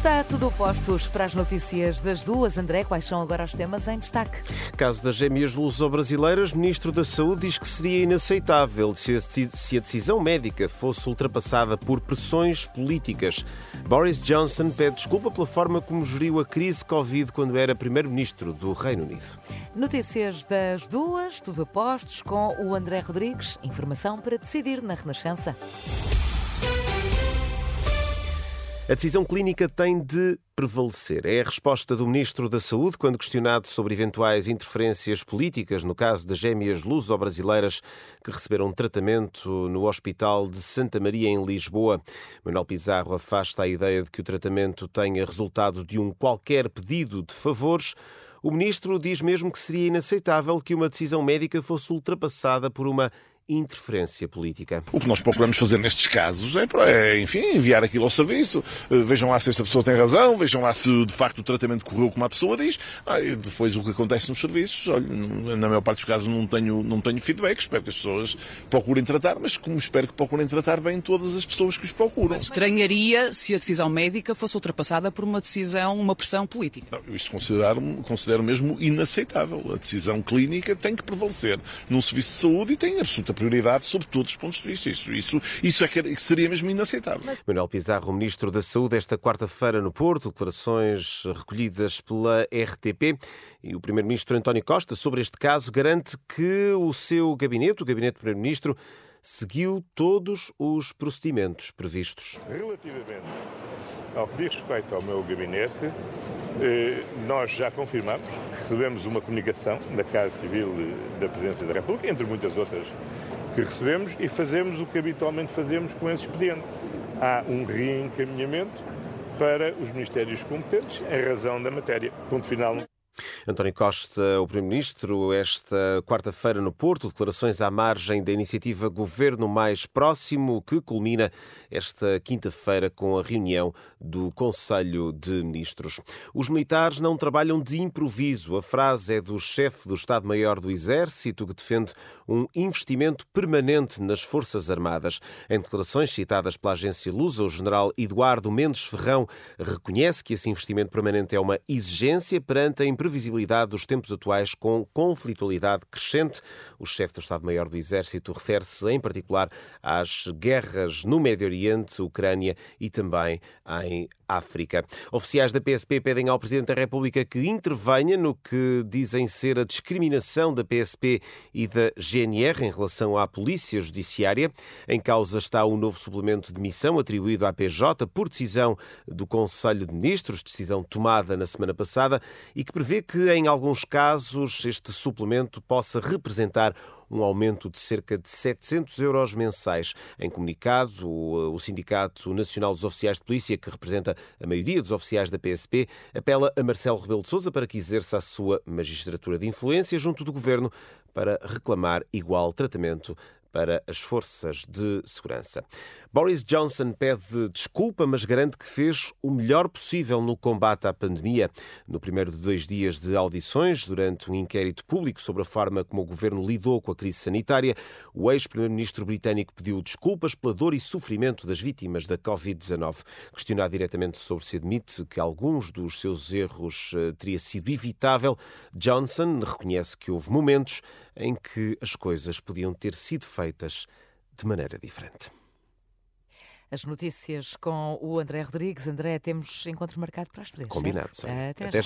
Está tudo postos para as notícias das duas. André, quais são agora os temas em destaque? Caso das gêmeas luso-brasileiras, Ministro da Saúde diz que seria inaceitável se a decisão médica fosse ultrapassada por pressões políticas. Boris Johnson pede desculpa pela forma como geriu a crise Covid quando era Primeiro-Ministro do Reino Unido. Notícias das duas, tudo a postos com o André Rodrigues. Informação para decidir na Renascença. A decisão clínica tem de prevalecer. É a resposta do Ministro da Saúde quando questionado sobre eventuais interferências políticas no caso das gêmeas luso-brasileiras que receberam tratamento no Hospital de Santa Maria, em Lisboa. Manuel Pizarro afasta a ideia de que o tratamento tenha resultado de um qualquer pedido de favores. O ministro diz mesmo que seria inaceitável que uma decisão médica fosse ultrapassada por uma interferência política. O que nós procuramos fazer nestes casos é, é, enfim, enviar aquilo ao serviço, eh, vejam lá se esta pessoa tem razão, vejam lá se de facto o tratamento correu como a pessoa diz, ah, e depois o que acontece nos serviços, olha, na maior parte dos casos não tenho, não tenho feedback, espero que as pessoas procurem tratar, mas como espero que procurem tratar bem todas as pessoas que os procuram. Mas estranharia se a decisão médica fosse ultrapassada por uma decisão, uma pressão política. Não, isso considero, considero mesmo inaceitável. A decisão clínica tem que prevalecer num serviço de saúde e tem absoluta prioridade sob todos os pontos de vista. Isso, isso, isso é que seria mesmo inaceitável. Manuel Pizarro, Ministro da Saúde, esta quarta-feira no Porto, declarações recolhidas pela RTP e o Primeiro-Ministro António Costa sobre este caso garante que o seu gabinete, o gabinete do Primeiro-Ministro, seguiu todos os procedimentos previstos. Relativamente ao que diz respeito ao meu gabinete, eh, nós já confirmamos, recebemos uma comunicação da Casa Civil da Presidência da República, entre muitas outras que recebemos, e fazemos o que habitualmente fazemos com esse expediente. Há um reencaminhamento para os ministérios competentes em razão da matéria. Ponto final. António Costa, o Primeiro-Ministro, esta quarta-feira no Porto, declarações à margem da iniciativa Governo Mais Próximo, que culmina esta quinta-feira com a reunião do Conselho de Ministros. Os militares não trabalham de improviso. A frase é do chefe do Estado-Maior do Exército, que defende um investimento permanente nas Forças Armadas. Em declarações citadas pela agência Lusa, o general Eduardo Mendes Ferrão reconhece que esse investimento permanente é uma exigência perante a imprevisibilidade dos tempos atuais com conflitualidade crescente. O chefe do Estado-Maior do Exército refere-se em particular às guerras no Médio Oriente, Ucrânia e também em África. Oficiais da PSP pedem ao Presidente da República que intervenha no que dizem ser a discriminação da PSP e da GNR em relação à Polícia Judiciária. Em causa está o novo suplemento de missão atribuído à PJ por decisão do Conselho de Ministros, decisão tomada na semana passada, e que prevê que, em alguns casos, este suplemento possa representar um aumento de cerca de 700 euros mensais. Em comunicado, o, Sindicato Nacional dos Oficiais de Polícia, que representa a maioria dos oficiais da PSP, apela a Marcelo Rebelo de Sousa para que exerça a sua magistratura de influência junto do governo para reclamar igual tratamento para as forças de segurança. Boris Johnson pede desculpa, mas garante que fez o melhor possível no combate à pandemia. No primeiro de dois dias de audições, durante um inquérito público sobre a forma como o governo lidou com a crise sanitária, o ex-primeiro-ministro britânico pediu desculpas pela dor e sofrimento das vítimas da Covid-19. Questionado diretamente sobre se admite que alguns dos seus erros eh, teria sido evitável, Johnson reconhece que houve momentos em que as coisas podiam ter sido feitas de maneira diferente. As notícias com o André Rodrigues. André, temos encontro marcado para as três. Combinado. Até, Até já. já.